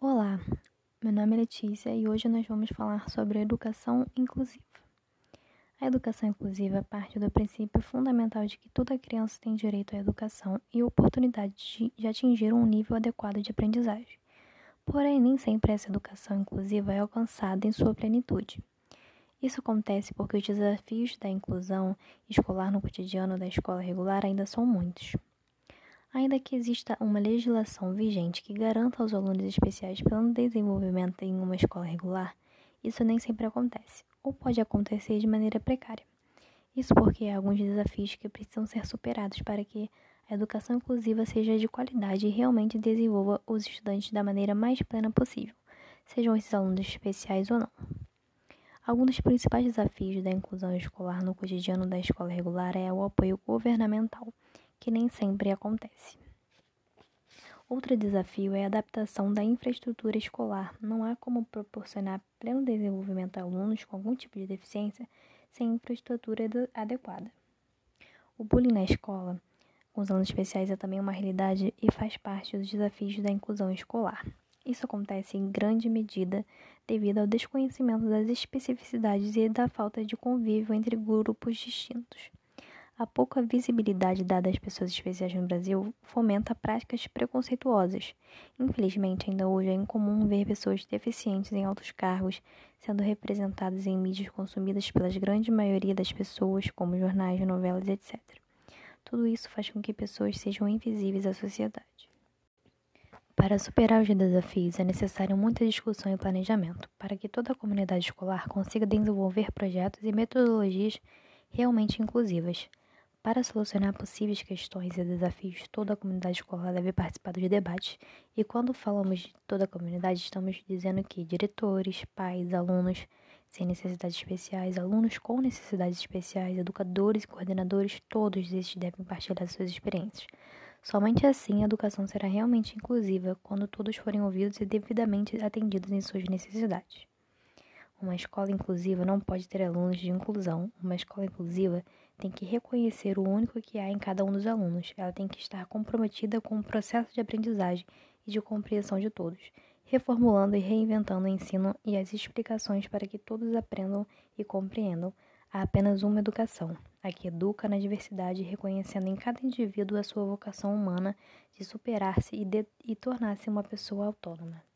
Olá, meu nome é Letícia e hoje nós vamos falar sobre a educação inclusiva. A educação inclusiva parte do princípio fundamental de que toda criança tem direito à educação e oportunidade de atingir um nível adequado de aprendizagem. Porém, nem sempre essa educação inclusiva é alcançada em sua plenitude. Isso acontece porque os desafios da inclusão escolar no cotidiano da escola regular ainda são muitos. Ainda que exista uma legislação vigente que garanta aos alunos especiais pleno desenvolvimento em uma escola regular, isso nem sempre acontece, ou pode acontecer de maneira precária. Isso porque há alguns desafios que precisam ser superados para que a educação inclusiva seja de qualidade e realmente desenvolva os estudantes da maneira mais plena possível, sejam esses alunos especiais ou não. Alguns dos principais desafios da inclusão escolar no cotidiano da escola regular é o apoio governamental que nem sempre acontece. Outro desafio é a adaptação da infraestrutura escolar. Não há como proporcionar pleno desenvolvimento a alunos com algum tipo de deficiência sem infraestrutura adequada. O bullying na escola, com os alunos especiais, é também uma realidade e faz parte dos desafios da inclusão escolar. Isso acontece em grande medida devido ao desconhecimento das especificidades e da falta de convívio entre grupos distintos. A pouca visibilidade dada às pessoas especiais no Brasil fomenta práticas preconceituosas. Infelizmente, ainda hoje é incomum ver pessoas deficientes em altos cargos sendo representadas em mídias consumidas pela grande maioria das pessoas, como jornais, novelas, etc. Tudo isso faz com que pessoas sejam invisíveis à sociedade. Para superar os desafios é necessário muita discussão e planejamento, para que toda a comunidade escolar consiga desenvolver projetos e metodologias realmente inclusivas. Para solucionar possíveis questões e desafios, toda a comunidade escolar deve participar dos debates. E quando falamos de toda a comunidade, estamos dizendo que diretores, pais, alunos sem necessidades especiais, alunos com necessidades especiais, educadores e coordenadores, todos esses devem partilhar suas experiências. Somente assim a educação será realmente inclusiva quando todos forem ouvidos e devidamente atendidos em suas necessidades. Uma escola inclusiva não pode ter alunos de inclusão. Uma escola inclusiva tem que reconhecer o único que há em cada um dos alunos. Ela tem que estar comprometida com o processo de aprendizagem e de compreensão de todos, reformulando e reinventando o ensino e as explicações para que todos aprendam e compreendam. Há apenas uma educação, a que educa na diversidade, reconhecendo em cada indivíduo a sua vocação humana de superar-se e, e tornar-se uma pessoa autônoma.